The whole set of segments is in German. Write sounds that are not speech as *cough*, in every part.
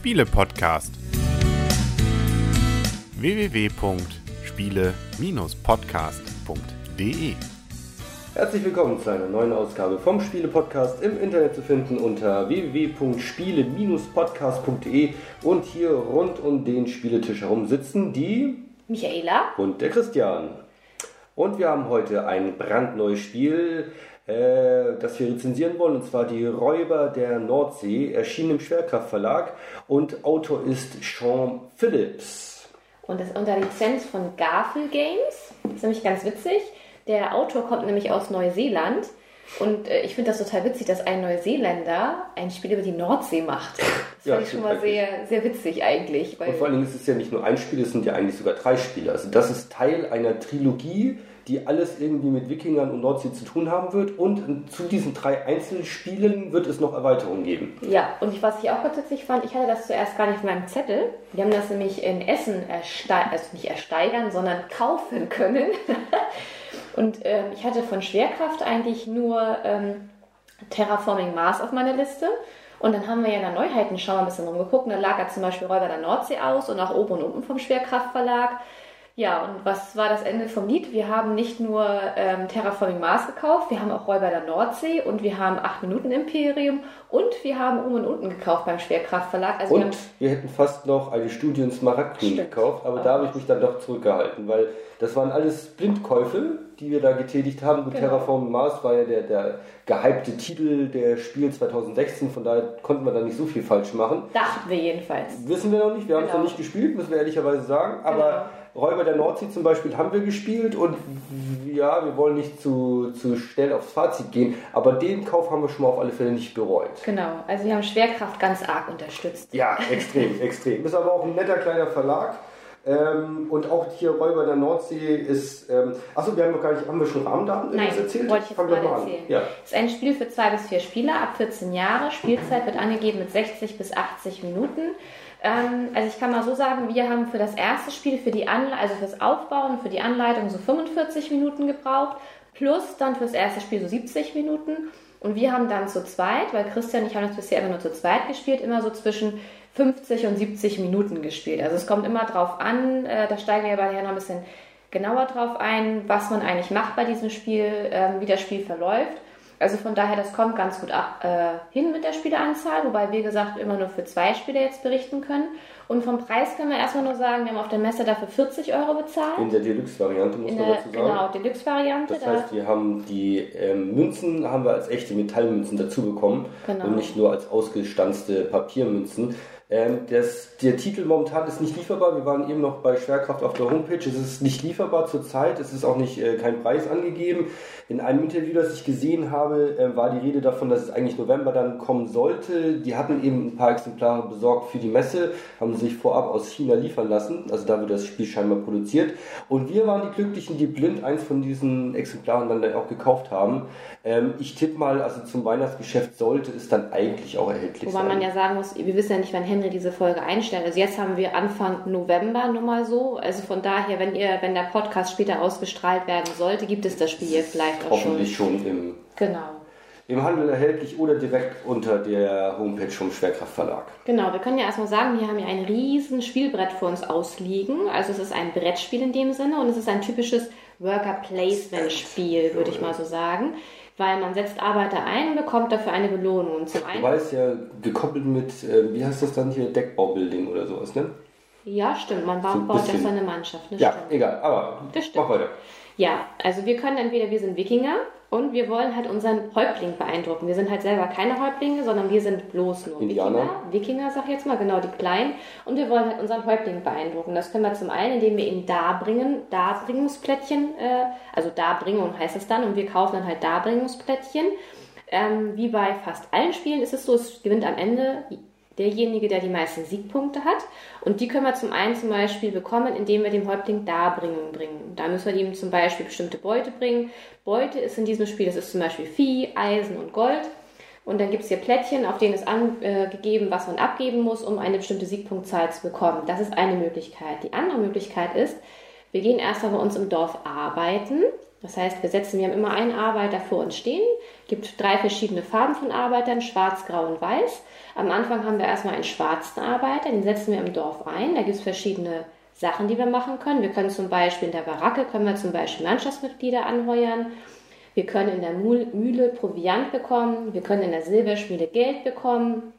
Spiele-Podcast. www.spiele-podcast.de Herzlich willkommen zu einer neuen Ausgabe vom Spiele-Podcast im Internet zu finden unter www.spiele-podcast.de und hier rund um den Spieletisch herum sitzen die Michaela und der Christian. Und wir haben heute ein brandneues Spiel, äh, das wir rezensieren wollen, und zwar die Räuber der Nordsee, erschienen im Schwerkraftverlag und Autor ist Sean Phillips. und das unter Lizenz von Garfield Games. Das ist nämlich ganz witzig. Der Autor kommt nämlich aus Neuseeland und äh, ich finde das total witzig, dass ein Neuseeländer ein Spiel über die Nordsee macht. *laughs* Das Ja, finde ich schon mal sehr, sehr witzig eigentlich. Weil Und vor allen Dingen ist es ja nicht nur ein Spiel, es sind ja eigentlich sogar drei Spiele. Also das ist Teil einer Trilogie, die alles irgendwie mit Wikingern und Nordsee zu tun haben wird. Und zu diesen drei Einzelspielen wird es noch Erweiterungen geben. Ja, und was ich auch ganz witzig fand, ich hatte das zuerst gar nicht auf meinem Zettel. Wir haben das nämlich in Essen ersteigern, also nicht ersteigern, sondern kaufen können. *laughs* und ähm, ich hatte von Schwerkraft eigentlich nur ähm, Terraforming Mars auf meiner Liste. Und dann haben wir ja in der Neuheitenschau ein bisschen rumgeguckt. Und da lag ja zum Beispiel Räuber der Nordsee aus und auch oben und unten vom Schwerkraftverlag. Ja, und was war das Ende vom Lied? Wir haben nicht nur ähm, Terraforming Mars gekauft, wir haben auch Räuber der Nordsee und wir haben 8 Minuten Imperium und wir haben oben und unten gekauft beim Schwerkraftverlag. Also wir Und haben, wir hätten fast noch eine Studie in Smaragdgrün gekauft, aber da habe ich mich dann doch zurückgehalten, weil das waren alles Blindkäufe, die wir da getätigt haben. Gut, Genau. Terraform Mars war ja der, der gehypte Titel der Spiel 2016, von daher konnten wir da nicht so viel falsch machen. dachten wir jedenfalls. Wissen wir noch nicht, wir haben es Genau. noch nicht gespielt, müssen wir ehrlicherweise sagen. Aber Räuber der Nordsee zum Beispiel haben wir gespielt und ja, wir wollen nicht zu, zu schnell aufs Fazit gehen, aber den Kauf haben wir schon mal auf alle Fälle nicht bereut. Genau, also wir haben Schwerkraft ganz arg unterstützt. Ja, extrem, *laughs* extrem. Ist aber auch ein netter kleiner Verlag. Ähm, und auch hier Räuber der Nordsee ist. Ähm, achso, wir haben noch gar nicht. Haben wir schon Rahmendaten Nein, erzählt? wollte ich jetzt mal an. erzählen. Ja. Es ist ein Spiel für zwei bis vier Spieler ab 14 Jahre. Spielzeit wird angegeben mit 60 bis 80 Minuten. Ähm, also ich kann mal so sagen, wir haben für das erste Spiel, für die Anle also fürs Aufbauen, für die Anleitung so 45 Minuten gebraucht, plus dann fürs erste Spiel so 70 Minuten. Und wir haben dann zu zweit, weil Christian und ich haben das bisher immer nur zu zweit gespielt, immer so zwischen 50 und 70 Minuten gespielt. Also es kommt immer drauf an, äh, da steigen wir aber ja noch ein bisschen genauer drauf ein, was man eigentlich macht bei diesem Spiel, ähm, wie das Spiel verläuft. Also von daher, das kommt ganz gut ab, äh, hin mit der Spieleranzahl, wobei wir gesagt immer nur für zwei Spiele jetzt berichten können. Und vom Preis können wir erstmal nur sagen, wir haben auf der Messe dafür 40 Euro bezahlt. In der Deluxe-Variante muss In man der dazu sagen. genau, Deluxe-Variante. Das da- heißt, wir haben die ähm, Münzen haben wir als echte Metallmünzen dazu bekommen Genau. und nicht nur als ausgestanzte Papiermünzen. Ähm, das, der Titel momentan ist nicht lieferbar. Wir waren eben noch bei Schwerkraft auf der Homepage. Es ist nicht lieferbar zurzeit. Es ist auch nicht äh, kein Preis angegeben. In einem Interview, das ich gesehen habe, äh, war die Rede davon, dass es eigentlich November dann kommen sollte. Die hatten eben ein paar Exemplare besorgt für die Messe, haben sich vorab aus China liefern lassen. Also da wird das Spiel scheinbar produziert. Und wir waren die Glücklichen, die blind eins von diesen Exemplaren dann auch gekauft haben. Ähm, ich tippe mal, also zum Weihnachtsgeschäft sollte es dann eigentlich auch erhältlich Wobei sein. man ja sagen muss, wir wissen ja nicht, wann Henry diese Folge einstellt. Also jetzt haben wir Anfang November nur mal so. Also von daher, wenn ihr, wenn der Podcast später ausgestrahlt werden sollte, gibt es das Spiel vielleicht auch schon. Hoffentlich schon im, Genau. im Handel erhältlich oder direkt unter der Homepage vom Schwerkraftverlag. Genau, wir können ja erstmal sagen, wir haben hier ein riesen Spielbrett vor uns ausliegen. Also es ist ein Brettspiel in dem Sinne und es ist ein typisches Worker-Placement-Spiel, würde ich mal so sagen. Weil man setzt Arbeiter ein und bekommt dafür eine Belohnung. Und zum einen, Wobei es ja gekoppelt mit, äh, wie heißt das dann hier, Deckbaubuilding oder sowas, ne? ja stimmt, man So ein baut ja seine Mannschaft. Ne? Ja, Stimmt. egal, aber Das stimmt. mach weiter. Ja, also wir können entweder, wir sind Wikinger und wir wollen halt unseren Häuptling beeindrucken. Wir sind halt selber keine Häuptlinge, sondern wir sind bloß nur Indianer. Wikinger. Wikinger, sag ich jetzt mal, genau, die Kleinen. Und wir wollen halt unseren Häuptling beeindrucken. Das können wir zum einen, indem wir ihm Darbringen, Darbringungsplättchen, äh, also Darbringung heißt es dann, und wir kaufen dann halt Darbringungsplättchen. Ähm, wie bei fast allen Spielen ist es so, es gewinnt am Ende derjenige, der die meisten Siegpunkte hat. Und die können wir zum einen zum Beispiel bekommen, indem wir dem Häuptling Darbringung bringen. Da müssen wir ihm zum Beispiel bestimmte Beute bringen. Beute ist in diesem Spiel, das ist zum Beispiel Vieh, Eisen und Gold. Und dann gibt es hier Plättchen, auf denen ist angegeben, was man abgeben muss, um eine bestimmte Siegpunktzahl zu bekommen. Das ist eine Möglichkeit. Die andere Möglichkeit ist, wir gehen erstmal bei uns im Dorf arbeiten Das heißt, wir setzen, wir haben immer einen Arbeiter vor uns stehen, gibt drei verschiedene Farben von Arbeitern, schwarz, grau und weiß. Am Anfang haben wir erstmal einen schwarzen Arbeiter, den setzen wir im Dorf ein. Da gibt es verschiedene Sachen, die wir machen können. Wir können zum Beispiel in der Baracke, können wir zum Beispiel Mannschaftsmitglieder anheuern. Wir können in der Mühle Proviant bekommen. Wir können in der Silberschmiede Geld bekommen.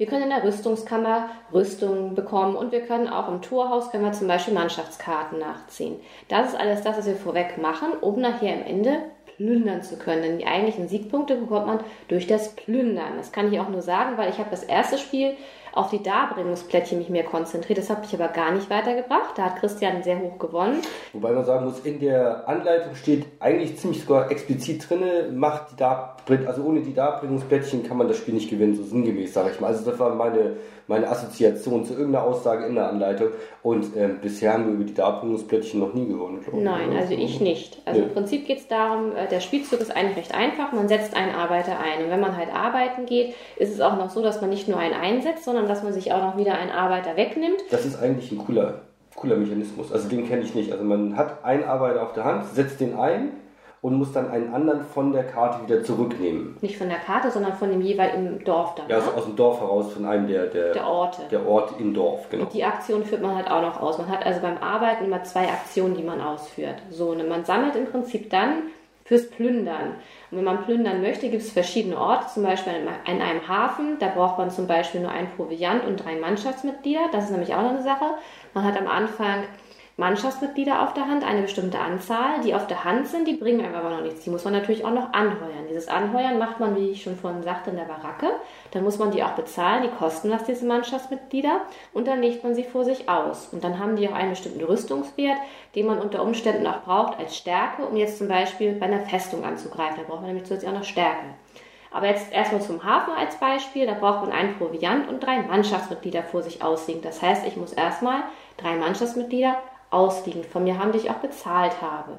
Wir können in der Rüstungskammer Rüstungen bekommen und wir können auch im Torhaus können wir zum Beispiel Mannschaftskarten nachziehen. Das ist alles das, was wir vorweg machen, um nachher am Ende plündern zu können. Denn die eigentlichen Siegpunkte bekommt man durch das Plündern. Das kann ich auch nur sagen, weil ich habe das erste Spiel auf die Darbringungsplättchen mich mehr konzentriert. Das habe ich aber gar nicht weitergebracht. Da hat Christian sehr hoch gewonnen. Wobei man sagen muss, in der Anleitung steht eigentlich ziemlich sogar explizit drin, macht die Darbring, also ohne die Darbringungsplättchen kann man das Spiel nicht gewinnen, so sinngemäß, sage ich mal. Also das war meine, meine Assoziation zu irgendeiner Aussage in der Anleitung. Und ähm, bisher haben wir über die Darbringungsplättchen noch nie gewonnen, glaube ich. Nein, also ich nicht. Also nee. im Prinzip geht es darum, äh, der Spielzug ist eigentlich recht einfach. Man setzt einen Arbeiter ein. Und wenn man halt arbeiten geht, ist es auch noch so, dass man nicht nur einen einsetzt, sondern dass man sich auch noch wieder einen Arbeiter wegnimmt. Das ist eigentlich ein cooler, cooler Mechanismus. Also den kenne ich nicht. Also man hat einen Arbeiter auf der Hand, setzt den ein und muss dann einen anderen von der Karte wieder zurücknehmen. Nicht von der Karte, sondern von dem jeweiligen Dorf dann. Ja, also aus dem Dorf heraus, von einem der, der, der Orte. Der Ort im Dorf, genau. Und die Aktion führt man halt auch noch aus. Man hat also beim Arbeiten immer zwei Aktionen, die man ausführt. So, und man sammelt im Prinzip dann fürs Plündern. Und wenn man plündern möchte, gibt es verschiedene Orte, zum Beispiel in einem Hafen. Da braucht man zum Beispiel nur einen Proviant und drei Mannschaftsmitglieder. Das ist nämlich auch noch eine Sache. Man hat am Anfang Mannschaftsmitglieder auf der Hand, eine bestimmte Anzahl, die auf der Hand sind, die bringen einem aber noch nichts. Die muss man natürlich auch noch anheuern. Dieses Anheuern macht man, wie ich schon vorhin sagte, in der Baracke. Dann muss man die auch bezahlen, die kosten was, diese Mannschaftsmitglieder. Und dann legt man sie vor sich aus. Und dann haben die auch einen bestimmten Rüstungswert, den man unter Umständen auch braucht als Stärke, um jetzt zum Beispiel bei einer Festung anzugreifen. Da braucht man nämlich zusätzlich auch noch Stärke. Aber jetzt erstmal zum Hafen als Beispiel. Da braucht man einen Proviant und drei Mannschaftsmitglieder vor sich auslegen. Das heißt, ich muss erstmal drei Mannschaftsmitglieder ausliegend von mir haben, die ich auch bezahlt habe.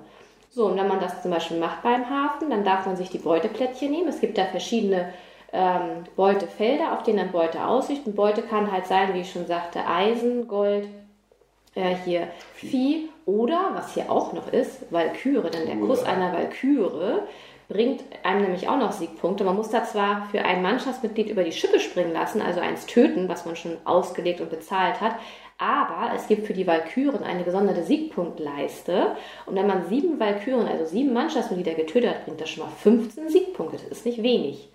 So, und wenn man das zum Beispiel macht beim Hafen, dann darf man sich die Beuteplättchen nehmen. Es gibt da verschiedene ähm, Beutefelder, auf denen dann Beute aussicht. Und Beute kann halt sein, wie ich schon sagte, Eisen, Gold, äh, hier Vieh. Vieh oder, was hier auch noch ist, Walküre, denn der Kuss einer Walküre bringt einem nämlich auch noch Siegpunkte. Man muss da zwar für ein Mannschaftsmitglied über die Schippe springen lassen, also eins töten, was man schon ausgelegt und bezahlt hat, aber es gibt für die Walküren eine gesonderte Siegpunktleiste. Und wenn man sieben Walküren, also sieben Mannschaftsmitglieder getötet hat, bringt das schon mal 15 Siegpunkte. Das ist nicht wenig.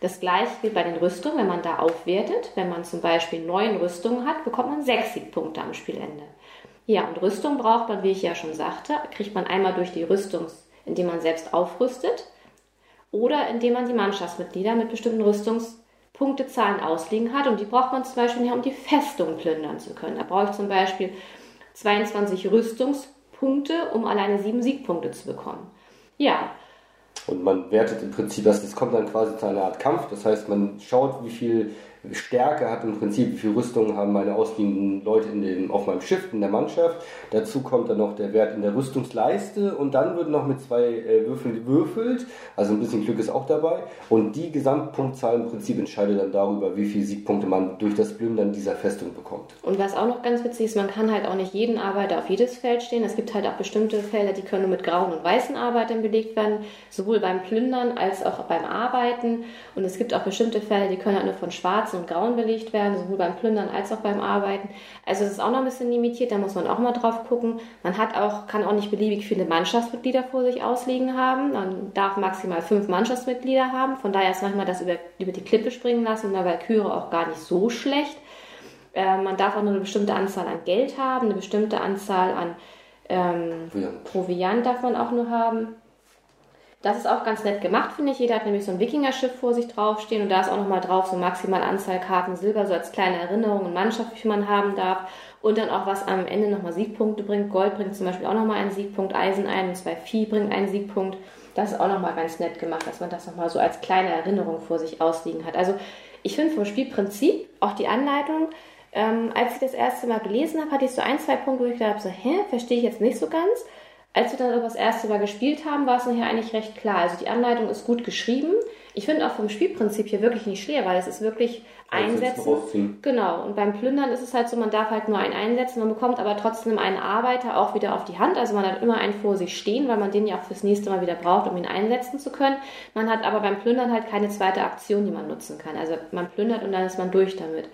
Das gleiche gilt bei den Rüstungen, wenn man da aufwertet. Wenn man zum Beispiel neun Rüstungen hat, bekommt man sechs Siegpunkte am Spielende. Ja, und Rüstung braucht man, wie ich ja schon sagte, kriegt man einmal durch die Rüstung, indem man selbst aufrüstet oder indem man die Mannschaftsmitglieder mit bestimmten Rüstungs Punktezahlen ausliegen hat und die braucht man zum Beispiel um die Festung plündern zu können. Da brauche ich zum Beispiel 22 Rüstungspunkte, um alleine sieben Siegpunkte zu bekommen. Ja. Und man wertet im Prinzip, das, das kommt dann quasi zu einer Art Kampf. Das heißt, man schaut, wie viel Stärke hat im Prinzip, wie viel Rüstung haben meine ausliegenden Leute in dem, auf meinem Schiff, in der Mannschaft. Dazu kommt dann noch der Wert in der Rüstungsleiste und dann wird noch mit zwei äh, Würfeln gewürfelt. Also ein bisschen Glück ist auch dabei. Und die Gesamtpunktzahl im Prinzip entscheidet dann darüber, wie viele Siegpunkte man durch das Plündern dieser Festung bekommt. Und was auch noch ganz witzig ist, man kann halt auch nicht jeden Arbeiter auf jedes Feld stehen. Es gibt halt auch bestimmte Felder, die können nur mit grauen und weißen Arbeitern belegt werden, sowohl beim Plündern als auch beim Arbeiten. Und es gibt auch bestimmte Felder, die können halt nur von schwarzen schwarzen und grauen belegt werden, sowohl beim Plündern als auch beim Arbeiten. Also es ist auch noch ein bisschen limitiert, da muss man auch mal drauf gucken. Man hat auch, kann auch nicht beliebig viele Mannschaftsmitglieder vor sich ausliegen haben. Man darf maximal fünf Mannschaftsmitglieder haben. Von daher ist manchmal das über, über die Klippe springen lassen und bei Valkyrie auch gar nicht so schlecht. Äh, man darf auch nur eine bestimmte Anzahl an Geld haben, eine bestimmte Anzahl an ähm, Proviant darf man auch nur haben. Das ist auch ganz nett gemacht, finde ich. Jeder hat nämlich so ein Wikingerschiff vor sich draufstehen und da ist auch nochmal drauf so maximal Anzahl Karten Silber, so als kleine Erinnerung und Mannschaft, wie man haben darf. Und dann auch, was am Ende nochmal Siegpunkte bringt. Gold bringt zum Beispiel auch nochmal einen Siegpunkt, Eisen ein und zwei Vieh bringt einen Siegpunkt. Das ist auch nochmal ganz nett gemacht, dass man das nochmal so als kleine Erinnerung vor sich ausliegen hat. Also ich finde vom Spielprinzip, auch die Anleitung, ähm, als ich das erste Mal gelesen habe, hatte ich so ein, zwei Punkte, wo ich gedacht habe, so, hä, verstehe ich jetzt nicht so ganz. Als wir dann aber das erste Mal gespielt haben, war es nachher eigentlich recht klar. Also die Anleitung ist gut geschrieben. Ich finde auch vom Spielprinzip hier wirklich nicht schwer, weil es ist wirklich einsetzen. Genau. Und beim Plündern ist es halt so, man darf halt nur einen einsetzen, man bekommt aber trotzdem einen Arbeiter auch wieder auf die Hand. Also man hat immer einen vor sich stehen, weil man den ja auch fürs nächste Mal wieder braucht, um ihn einsetzen zu können. Man hat aber beim Plündern halt keine zweite Aktion, die man nutzen kann. Also man plündert und dann ist man durch damit.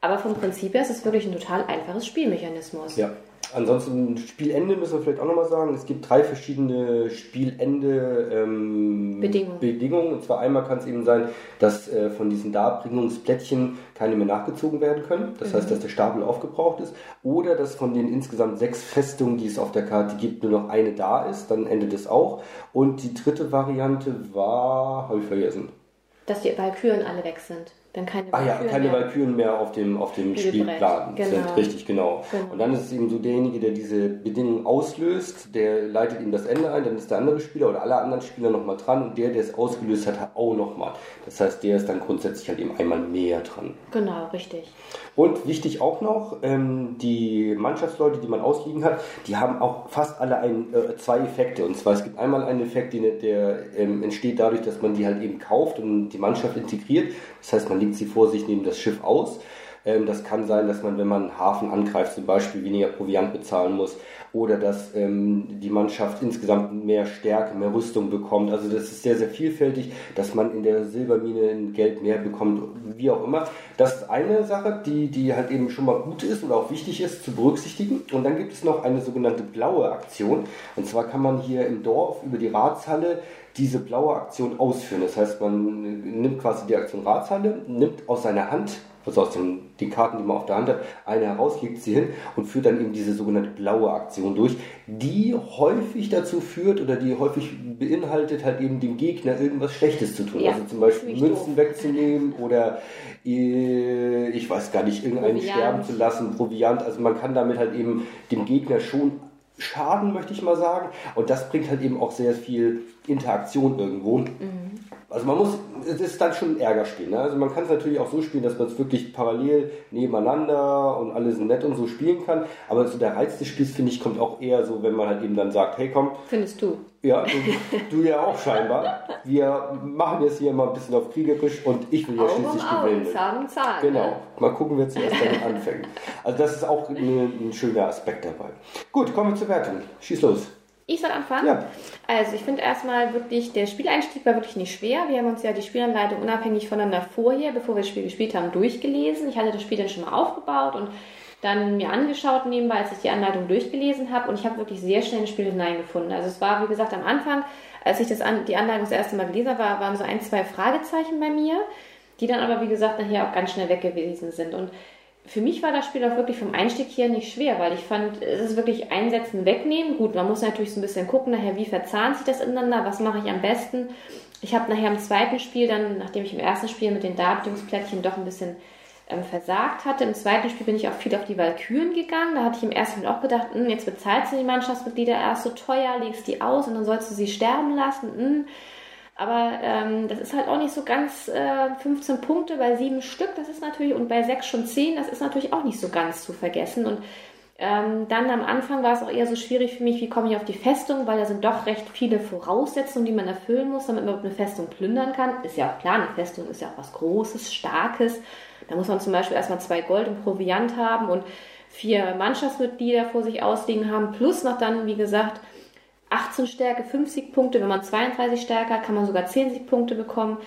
Aber vom Prinzip her ist es wirklich ein total einfaches Spielmechanismus. Ja. Ansonsten Spielende müssen wir vielleicht auch nochmal sagen. Es gibt drei verschiedene Spielende ähm, Bedingungen. Bedingungen. Und zwar einmal kann es eben sein, dass äh, von diesen Darbringungsplättchen keine mehr nachgezogen werden können. Das mhm. heißt, dass der Stapel aufgebraucht ist. Oder dass von den insgesamt sechs Festungen, die es auf der Karte gibt, nur noch eine da ist. Dann endet es auch. Und die dritte Variante war, habe ich vergessen. Dass die Valkyren alle weg sind. Dann keine ah ja, keine mehr. Valkyren mehr auf dem, auf dem Spielplan genau. sind. Richtig, genau. genau. Und dann ist es eben so derjenige, der diese Bedingung auslöst, der leitet ihm das Ende ein, dann ist der andere Spieler oder alle anderen Spieler nochmal dran und der, der es ausgelöst hat, hat auch nochmal. Das heißt, der ist dann grundsätzlich halt eben einmal näher dran. Genau, richtig. Und wichtig auch noch, ähm, die Mannschaftsleute, die man ausliegen hat, die haben auch fast alle ein, äh, zwei Effekte. Und zwar es gibt einmal einen Effekt, der, der ähm, entsteht dadurch, dass man die halt eben kauft und die Mannschaft integriert. Das heißt, man legt sie vor sich neben das Schiff aus. Ähm, das kann sein, dass man, wenn man einen Hafen angreift, zum Beispiel weniger Proviant bezahlen muss oder dass ähm, die Mannschaft insgesamt mehr Stärke, mehr Rüstung bekommt. Also das ist sehr, sehr vielfältig, dass man in der Silbermine in Geld mehr bekommt, wie auch immer. Das ist eine Sache, die, die halt eben schon mal gut ist und auch wichtig ist zu berücksichtigen. Und dann gibt es noch eine sogenannte blaue Aktion. Und zwar kann man hier im Dorf über die Ratshalle diese blaue Aktion ausführen. Das heißt, man nimmt quasi die Aktion Ratshalle, nimmt aus seiner Hand also aus den, den Karten, die man auf der Hand hat, eine heraus, legt sie hin und führt dann eben diese sogenannte blaue Aktion durch, die häufig dazu führt oder die häufig beinhaltet, halt eben dem Gegner irgendwas Schlechtes zu tun. Ja, also zum Beispiel Münzen doof. wegzunehmen oder äh, ich weiß gar nicht, irgendeinen Proviant. sterben zu lassen, Proviant. Also man kann damit halt eben dem Gegner schon schaden, möchte ich mal sagen. Und das bringt halt eben auch sehr viel Interaktion irgendwo. Mhm. Also man muss, es ist dann schon ein Ärgerspiel. Ne? Also man kann es natürlich auch so spielen, dass man es wirklich parallel nebeneinander und alles nett und so spielen kann. Aber so der Reiz des Spiels, finde ich, kommt auch eher so, wenn man halt eben dann sagt, hey komm. Findest du? Ja, du, *laughs* du ja auch scheinbar. Wir machen jetzt hier mal ein bisschen auf kriegerisch und ich will ja Augen schließlich gewinnen. Zahn Zahn. Genau. Ne? Mal gucken, wer zuerst damit anfängt. Also das ist auch ein, ein schöner Aspekt dabei. Gut, kommen wir zur Wertung. Schieß los. Ich soll anfangen? Ja. Also ich finde erstmal wirklich, der Spieleinstieg war wirklich nicht schwer. Wir haben uns ja die Spielanleitung unabhängig voneinander vorher, bevor wir das Spiel gespielt haben, durchgelesen. Ich hatte das Spiel dann schon mal aufgebaut und dann mir angeschaut nebenbei, als ich die Anleitung durchgelesen habe und ich habe wirklich sehr schnell ins Spiel hineingefunden. Also es war, wie gesagt, am Anfang, als ich das an, die Anleitung das erste Mal gelesen habe, waren so ein, zwei Fragezeichen bei mir, die dann aber, wie gesagt, nachher auch ganz schnell weg gewesen sind. Und für mich war das Spiel auch wirklich vom Einstieg hier nicht schwer, weil ich fand, es ist wirklich einsetzen, wegnehmen. Gut, man muss natürlich so ein bisschen gucken, nachher, wie verzahnt sich das ineinander, was mache ich am besten. Ich habe nachher im zweiten Spiel dann, nachdem ich im ersten Spiel mit den Darbietungsplättchen doch ein bisschen ähm, versagt hatte, im zweiten Spiel bin ich auch viel auf die Valkyren gegangen. Da hatte ich im ersten Spiel auch gedacht, hm, jetzt bezahlst du die Mannschaftsmitglieder erst so teuer, legst die aus und dann sollst du sie sterben lassen. Hm aber ähm, das ist halt auch nicht so ganz äh, 15 Punkte bei sieben Stück, das ist natürlich, und bei sechs schon zehn, das ist natürlich auch nicht so ganz zu vergessen. Und ähm, dann am Anfang war es auch eher so schwierig für mich, wie komme ich auf die Festung, weil da sind doch recht viele Voraussetzungen, die man erfüllen muss, damit man eine Festung plündern kann. Ist ja auch klar, eine Festung ist ja auch was Großes, Starkes. Da muss man zum Beispiel erstmal zwei Gold und Proviant haben und vier Mannschaftsmitglieder vor sich ausliegen haben, plus noch dann, wie gesagt, 18 Stärke, 50 Punkte. Wenn man 32 Stärke hat, kann man sogar 10 Siegpunkte bekommen.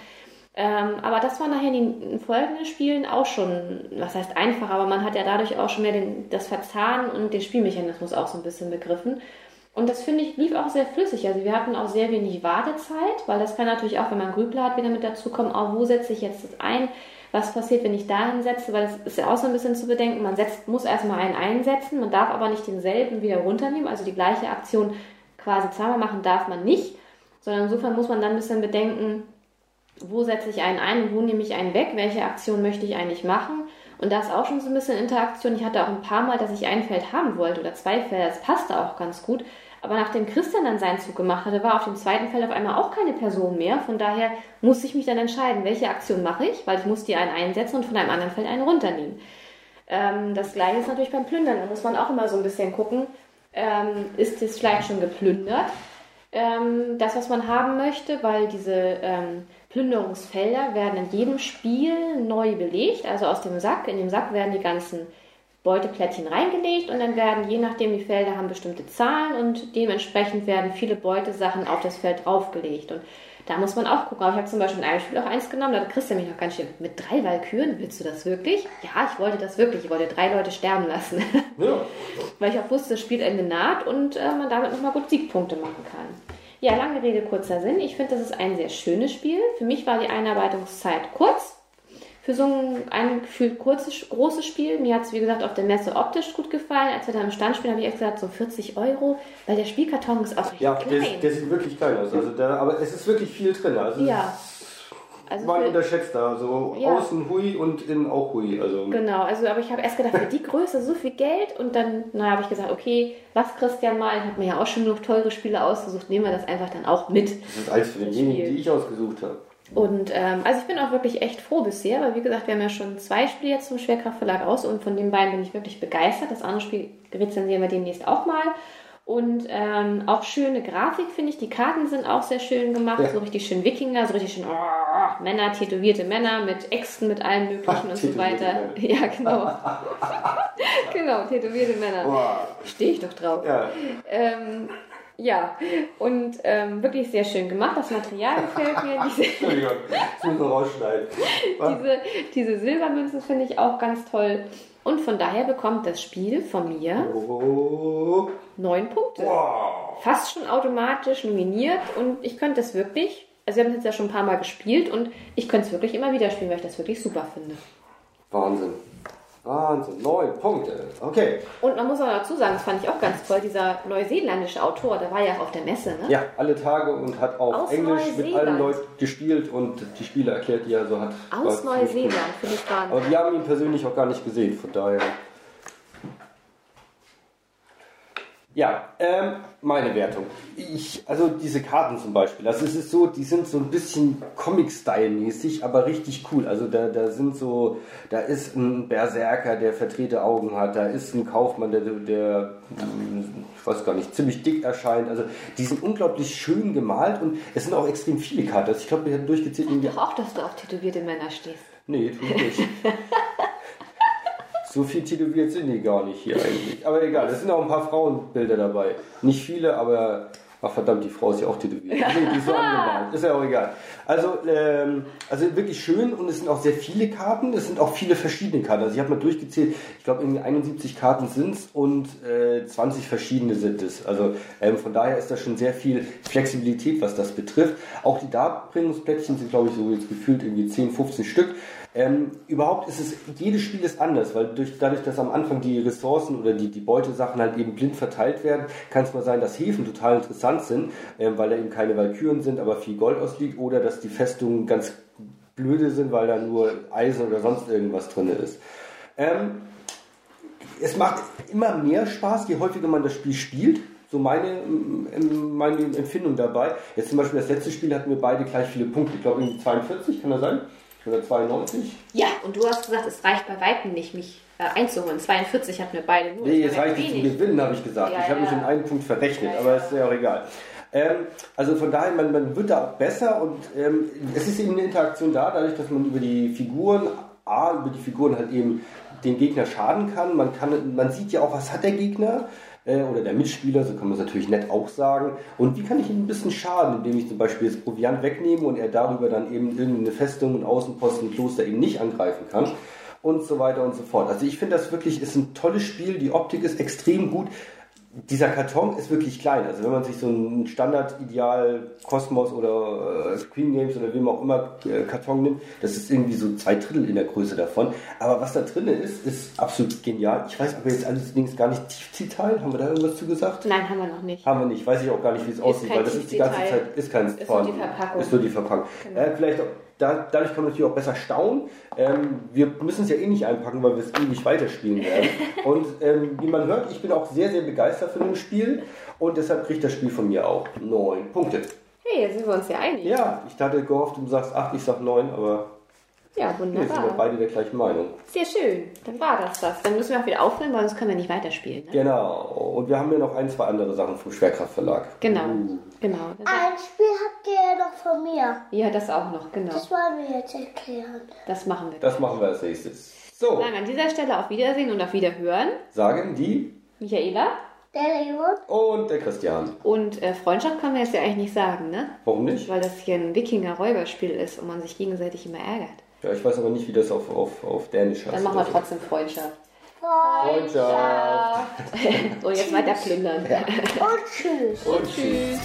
Ähm, aber das war nachher in den folgenden Spielen auch schon, was heißt einfach, aber man hat ja dadurch auch schon mehr den, das Verzahnen und den Spielmechanismus auch so ein bisschen begriffen. Und das finde ich lief auch sehr flüssig. Also wir hatten auch sehr wenig Wartezeit, weil das kann natürlich auch, wenn man Grübler hat, wieder mit dazu kommen, auch wo setze ich jetzt das ein, was passiert, wenn ich dahin setze, weil das ist ja auch so ein bisschen zu bedenken. Man setzt, muss erstmal einen einsetzen, man darf aber nicht denselben wieder runternehmen, also die gleiche Aktion quasi zweimal machen darf man nicht, sondern insofern muss man dann ein bisschen bedenken, wo setze ich einen ein und wo nehme ich einen weg, welche Aktion möchte ich eigentlich machen. Und da ist auch schon so ein bisschen Interaktion. Ich hatte auch ein paar Mal, dass ich ein Feld haben wollte oder zwei Felder. Das passte auch ganz gut. Aber nachdem Christian dann seinen Zug gemacht hatte, war auf dem zweiten Feld auf einmal auch keine Person mehr. Von daher musste ich mich dann entscheiden, welche Aktion mache ich, weil ich musste die einen einsetzen und von einem anderen Feld einen runternehmen. Ähm, das gleiche ist natürlich beim Plündern. Da muss man auch immer so ein bisschen gucken, ähm, ist es vielleicht schon geplündert, ähm, das, was man haben möchte, weil diese ähm, Plünderungsfelder werden in jedem Spiel neu belegt, also aus dem Sack. In dem Sack werden die ganzen Beuteplättchen reingelegt und dann werden, je nachdem, die Felder haben bestimmte Zahlen und dementsprechend werden viele Beutesachen auf das Feld draufgelegt. Und da muss man auch gucken. Aber ich habe zum Beispiel in einem Spiel auch eins genommen, da hat Christian mich noch ganz schön mit drei Walküren. Willst du das wirklich? Ja, ich wollte das wirklich. Ich wollte drei Leute sterben lassen. *laughs* Ja. Weil ich auch wusste, das Spielende naht und äh, man damit nochmal gut Siegpunkte machen kann. Ja, lange Rede, kurzer Sinn. Ich finde, das ist ein sehr schönes Spiel. Für mich war die Einarbeitungszeit kurz für so ein, ein gefühlt kurzes, großes Spiel. Mir hat es, wie gesagt, auf der Messe optisch gut gefallen. Als wir da im Stand spielen, habe ich echt gesagt, so 40 Euro, weil der Spielkarton ist auch ja, klein. Ja, der, der, sieht wirklich klein aus. Also da, aber es ist wirklich viel drin. Also ja. Also man unterschätzt da, also ja. außen hui und innen auch hui. Also. Genau, also aber ich habe erst gedacht, für die Größe so viel Geld und dann na, habe ich gesagt, okay, was Christian mal, ich habe mir ja auch schon genug teure Spiele ausgesucht, nehmen wir das einfach dann auch mit. Das ist alles für denjenigen, die ich ausgesucht habe. Und ähm, also ich bin auch wirklich echt froh bisher, weil wie gesagt, wir haben ja schon zwei Spiele jetzt zum Schwerkraftverlag aus und von den beiden bin ich wirklich begeistert. Das andere Spiel rezensieren wir demnächst auch mal. Und ähm, auch schöne Grafik finde ich. Die Karten sind auch sehr schön gemacht, ja. so richtig schön Wikinger, so richtig schön oh, Männer, tätowierte Männer mit Äxten, mit allem Möglichen Ach, und so weiter. Männer. *laughs* Ja, genau. *laughs* genau, tätowierte Männer. Stehe ich doch drauf. Ja. Ähm, ja, und ähm, wirklich sehr schön gemacht. Das Material gefällt mir. *laughs* Diese, Entschuldigung, das muss man rausschneiden. *laughs* diese, diese Silbermünzen finde ich auch ganz toll. Und von daher bekommt das Spiel von mir oh. neun Punkte. Wow. Fast schon automatisch nominiert und ich könnte es wirklich, also wir haben es jetzt ja schon ein paar Mal gespielt und ich könnte es wirklich immer wieder spielen, weil ich das wirklich super finde. Wahnsinn. Wahnsinn, neun Punkte. Okay. Und man muss auch dazu sagen, das fand ich auch ganz toll, dieser neuseeländische Autor, der war ja auf der Messe, ne? Ja, alle Tage und hat auch Aus Englisch mit allen Leuten gespielt und die Spiele erklärt, die er so hat. Aus Neuseeland, finde ich gar nicht. Aber wir haben ihn persönlich auch gar nicht gesehen, von daher. Ja, ähm, meine Wertung. Ich, also diese Karten zum Beispiel, also es ist so, die sind so ein bisschen Comic-Style-mäßig, aber richtig cool. Also da, da sind so, da ist ein Berserker, der verdrehte Augen hat, da ist ein Kaufmann, der, der ich weiß gar nicht, ziemlich dick erscheint. Also die sind unglaublich schön gemalt und es sind auch extrem viele Karten. Also ich glaube, wir haben durchgezählt. Ich auch, dass du auf tätowierte Männer stehst. Nee, tu ich nicht. *laughs* So viel tätowiert sind die gar nicht hier eigentlich. Aber egal, es sind auch ein paar Frauenbilder dabei. Nicht viele, aber ach verdammt, die Frau ist ja auch tätowiert. Nee, die ist so angemalt. Ist ja auch egal. Also, ähm, also wirklich schön und es sind auch sehr viele Karten. Es sind auch viele verschiedene Karten. Also ich habe mal durchgezählt, ich glaube irgendwie 71 Karten sind es und äh, 20 verschiedene sind es. Also ähm, von daher ist da schon sehr viel Flexibilität, was das betrifft. Auch die Darbringungsplättchen sind, glaube ich, so jetzt gefühlt irgendwie 10, 15 Stück. Ähm, überhaupt ist es, jedes Spiel ist anders, weil durch, dadurch, dass am Anfang die Ressourcen oder die, die Beutesachen halt eben blind verteilt werden, kann es mal sein, dass Häfen total interessant sind, ähm, weil da eben keine Walküren sind, aber viel Gold ausliegt, oder dass die Festungen ganz blöde sind, weil da nur Eisen oder sonst irgendwas drin ist. Ähm, es macht immer mehr Spaß, je häufiger man das Spiel spielt. So meine, meine Empfindung dabei. Jetzt zum Beispiel das letzte Spiel hatten wir beide gleich viele Punkte. Ich glaube irgendwie 42, kann das sein? Oder 92? Ja, und du hast gesagt, es reicht bei Weitem nicht, mich äh, einzuholen. 42 hatten wir beide nur. Nee, es reicht nicht zum Gewinnen, habe ich gesagt. Ja, ich habe ja. mich in einen Punkt verrechnet, ja, aber ist ja auch egal. Ähm, also von daher, man, man wird da besser und ähm, es ist eben eine Interaktion da, dadurch, dass man über die Figuren, A, über die Figuren halt eben den Gegner schaden kann. Man, kann, man sieht ja auch, was hat der Gegner äh, oder der Mitspieler, so kann man es natürlich nett auch sagen. Und wie kann ich ihm ein bisschen schaden, indem ich zum Beispiel das Proviant wegnehme und er darüber dann eben irgendeine Festung und Außenposten, Kloster eben nicht angreifen kann und so weiter und so fort. Also ich finde das wirklich ist ein tolles Spiel, die Optik ist extrem gut dieser Karton ist wirklich klein. Also wenn man sich so einen Standard-Ideal Cosmos oder äh, Screen Games oder wem auch immer äh, Karton nimmt, das ist irgendwie so zwei Drittel in der Größe davon. Aber was da drin ist, ist absolut genial. Ich weiß aber jetzt allerdings gar nicht Tiefziehteil. Haben wir da irgendwas zu gesagt? Nein, haben wir noch nicht. Haben wir nicht. Weiß ich auch gar nicht, wie es aussieht, weil das ist die ganze Zeit ist kein ist nur die Verpackung. Ist nur die Verpackung. Genau. Äh, vielleicht auch da, dadurch kann man natürlich auch besser staunen. Ähm, wir müssen es ja eh nicht einpacken, weil wir es ewig weiterspielen werden. *laughs* Und ähm, wie man hört, ich bin auch sehr, sehr begeistert von dem Spiel und deshalb kriegt das Spiel von mir auch neun Punkte. Hey, jetzt sind wir uns ja einig. Ja, ich hatte gehofft, du sagst acht, ich sag neun, aber Ja, Nee, sind wir wunderbar. beide der gleichen Meinung. Sehr schön. Dann war das das. Dann müssen wir auch wieder aufhören, weil sonst können wir nicht weiterspielen. Ne? Genau. Und wir haben ja noch ein, zwei andere Sachen vom Schwerkraftverlag. Genau. Uh. Genau. Ein Spiel habt ihr ja noch von mir. Ja, das auch noch, genau. Das wollen wir jetzt erklären. Das machen wir. Das machen wir als nächstes. So, Sagen an dieser Stelle auf Wiedersehen und auf Wiederhören. sagen die Michaela. Der Leon? und der Christian. Und äh, Freundschaft kann man jetzt ja eigentlich nicht sagen, ne? Warum nicht? Weil das hier ein Wikinger-Räuberspiel ist und man sich gegenseitig immer ärgert. Ja, ich weiß aber nicht, wie das auf, auf, auf Dänisch heißt. Dann machen wir oder so. trotzdem Freundschaft. Freundschaft. *laughs* so, jetzt weiter plündern. Und tschüss. Und tschüss.